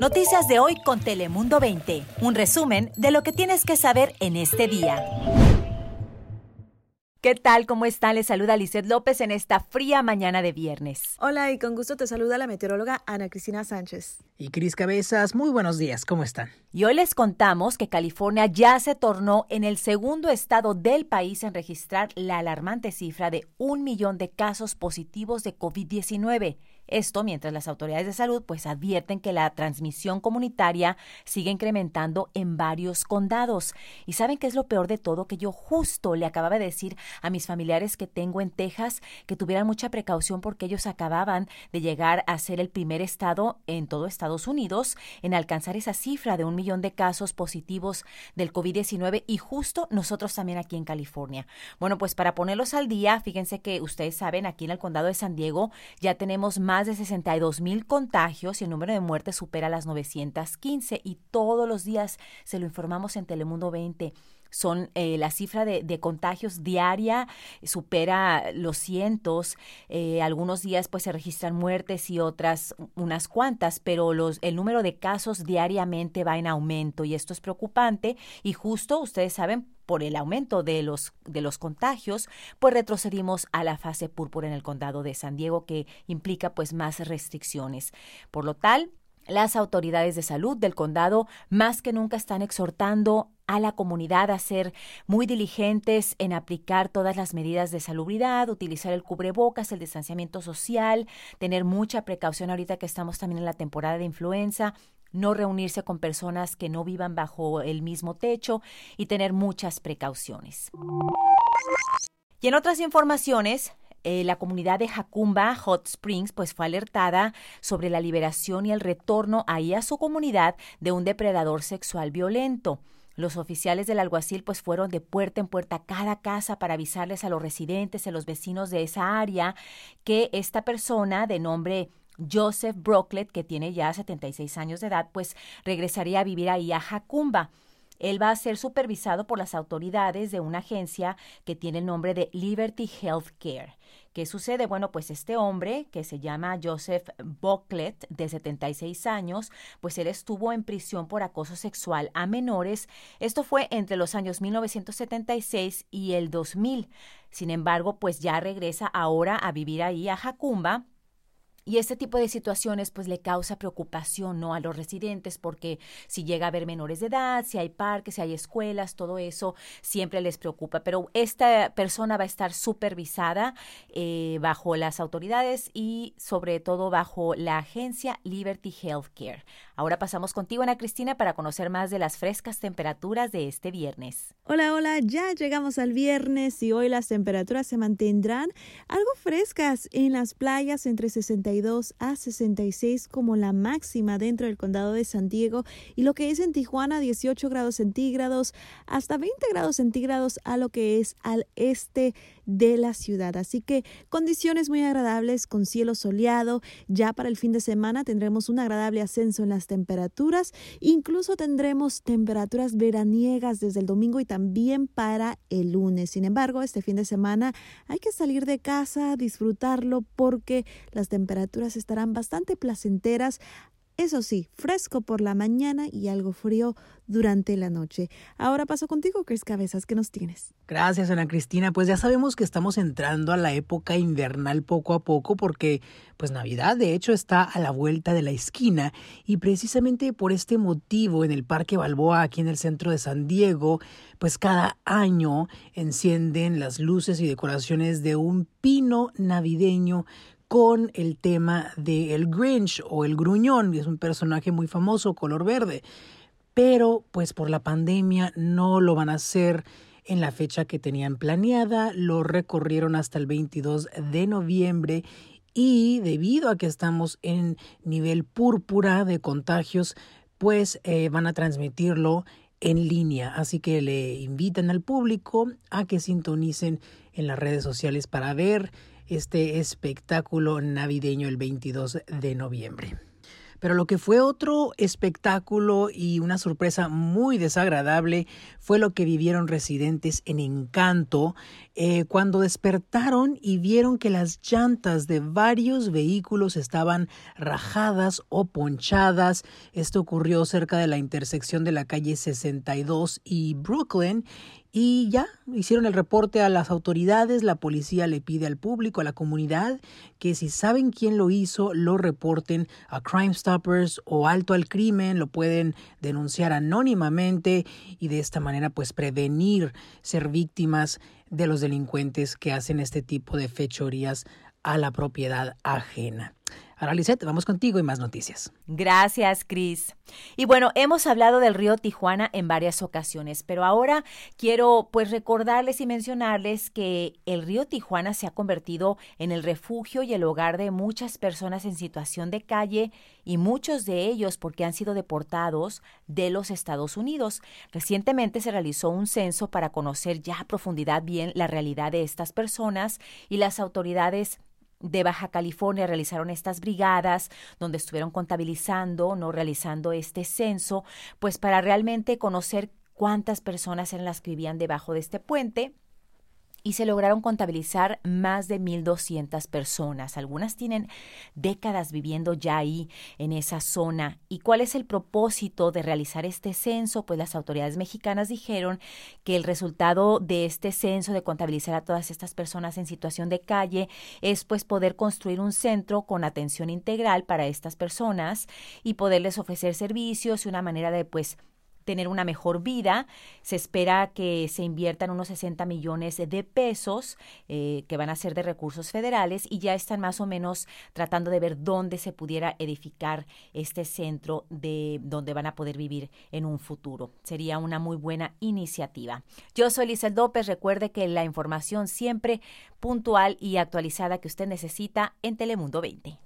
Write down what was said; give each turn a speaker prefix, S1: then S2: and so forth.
S1: Noticias de hoy con Telemundo 20. Un resumen de lo que tienes que saber en este día. ¿Qué tal? ¿Cómo están? Les saluda Lizeth López en esta fría mañana de viernes.
S2: Hola y con gusto te saluda la meteoróloga Ana Cristina Sánchez.
S3: Y Cris Cabezas, muy buenos días, ¿cómo están?
S1: Y hoy les contamos que California ya se tornó en el segundo estado del país en registrar la alarmante cifra de un millón de casos positivos de COVID-19. Esto mientras las autoridades de salud pues advierten que la transmisión comunitaria sigue incrementando en varios condados. Y saben qué es lo peor de todo que yo justo le acababa de decir a mis familiares que tengo en Texas que tuvieran mucha precaución porque ellos acababan de llegar a ser el primer estado en todo Estados Unidos en alcanzar esa cifra de un millón de casos positivos del COVID-19 y justo nosotros también aquí en California. Bueno, pues para ponerlos al día, fíjense que ustedes saben, aquí en el condado de San Diego ya tenemos más más de 62 mil contagios y el número de muertes supera las 915 y todos los días se lo informamos en Telemundo 20 son eh, la cifra de, contagios diaria supera los cientos eh, algunos días pues se registran muertes y otras unas cuantas pero los el número de casos diariamente va en aumento y esto es preocupante y justo ustedes saben por el aumento de los, de los contagios, pues retrocedimos a la fase púrpura en el condado de San Diego, que implica pues más restricciones. Por lo tal, las autoridades de salud del condado más que nunca están exhortando a la comunidad a ser muy diligentes en aplicar todas las medidas de salubridad, utilizar el cubrebocas, el distanciamiento social, tener mucha precaución ahorita que estamos también en la temporada de influenza, no reunirse con personas que no vivan bajo el mismo techo y tener muchas precauciones. Y en otras informaciones, eh, la comunidad de Jacumba Hot Springs pues fue alertada sobre la liberación y el retorno ahí a su comunidad de un depredador sexual violento. Los oficiales del alguacil pues fueron de puerta en puerta a cada casa para avisarles a los residentes, a los vecinos de esa área que esta persona de nombre Joseph Brocklet, que tiene ya 76 años de edad, pues regresaría a vivir ahí a Jacumba. Él va a ser supervisado por las autoridades de una agencia que tiene el nombre de Liberty Healthcare. ¿Qué sucede? Bueno, pues este hombre, que se llama Joseph Brocklet, de 76 años, pues él estuvo en prisión por acoso sexual a menores. Esto fue entre los años 1976 y el 2000. Sin embargo, pues ya regresa ahora a vivir ahí a Jacumba y este tipo de situaciones pues le causa preocupación ¿no? a los residentes porque si llega a haber menores de edad, si hay parques, si hay escuelas, todo eso siempre les preocupa. Pero esta persona va a estar supervisada eh, bajo las autoridades y sobre todo bajo la agencia Liberty Healthcare. Ahora pasamos contigo, Ana Cristina, para conocer más de las frescas temperaturas de este viernes.
S2: Hola, hola, ya llegamos al viernes y hoy las temperaturas se mantendrán algo frescas en las playas entre 62 a 66 como la máxima dentro del condado de San Diego y lo que es en Tijuana 18 grados centígrados hasta 20 grados centígrados a lo que es al este de la ciudad. Así que condiciones muy agradables con cielo soleado. Ya para el fin de semana tendremos un agradable ascenso en las temperaturas. Incluso tendremos temperaturas veraniegas desde el domingo y también para el lunes. Sin embargo, este fin de semana hay que salir de casa, disfrutarlo porque las temperaturas estarán bastante placenteras. Eso sí, fresco por la mañana y algo frío durante la noche. Ahora paso contigo, Chris Cabezas, ¿qué nos tienes?
S3: Gracias, Ana Cristina. Pues ya sabemos que estamos entrando a la época invernal poco a poco porque pues Navidad de hecho está a la vuelta de la esquina y precisamente por este motivo en el Parque Balboa aquí en el centro de San Diego, pues cada año encienden las luces y decoraciones de un pino navideño con el tema de el Grinch o el Gruñón, que es un personaje muy famoso, color verde. Pero pues por la pandemia no lo van a hacer en la fecha que tenían planeada, lo recorrieron hasta el 22 de noviembre y debido a que estamos en nivel púrpura de contagios, pues eh, van a transmitirlo en línea. Así que le invitan al público a que sintonicen en las redes sociales para ver este espectáculo navideño el 22 de noviembre. Pero lo que fue otro espectáculo y una sorpresa muy desagradable fue lo que vivieron residentes en Encanto eh, cuando despertaron y vieron que las llantas de varios vehículos estaban rajadas o ponchadas. Esto ocurrió cerca de la intersección de la calle 62 y Brooklyn y ya hicieron el reporte a las autoridades, la policía le pide al público, a la comunidad, que si saben quién lo hizo, lo reporten a Crime Stoppers o Alto al Crimen, lo pueden denunciar anónimamente y de esta manera pues prevenir ser víctimas de los delincuentes que hacen este tipo de fechorías a la propiedad ajena. Ahora, Lisette, vamos contigo y más noticias.
S1: Gracias, Cris. Y bueno, hemos hablado del río Tijuana en varias ocasiones, pero ahora quiero pues recordarles y mencionarles que el río Tijuana se ha convertido en el refugio y el hogar de muchas personas en situación de calle y muchos de ellos porque han sido deportados de los Estados Unidos. Recientemente se realizó un censo para conocer ya a profundidad bien la realidad de estas personas y las autoridades de Baja California realizaron estas brigadas donde estuvieron contabilizando, no realizando este censo, pues para realmente conocer cuántas personas eran las que vivían debajo de este puente y se lograron contabilizar más de 1.200 personas. Algunas tienen décadas viviendo ya ahí, en esa zona. ¿Y cuál es el propósito de realizar este censo? Pues las autoridades mexicanas dijeron que el resultado de este censo, de contabilizar a todas estas personas en situación de calle, es pues poder construir un centro con atención integral para estas personas y poderles ofrecer servicios y una manera de pues tener una mejor vida. Se espera que se inviertan unos 60 millones de pesos eh, que van a ser de recursos federales y ya están más o menos tratando de ver dónde se pudiera edificar este centro de donde van a poder vivir en un futuro. Sería una muy buena iniciativa. Yo soy Lizel López. Recuerde que la información siempre puntual y actualizada que usted necesita en Telemundo 20.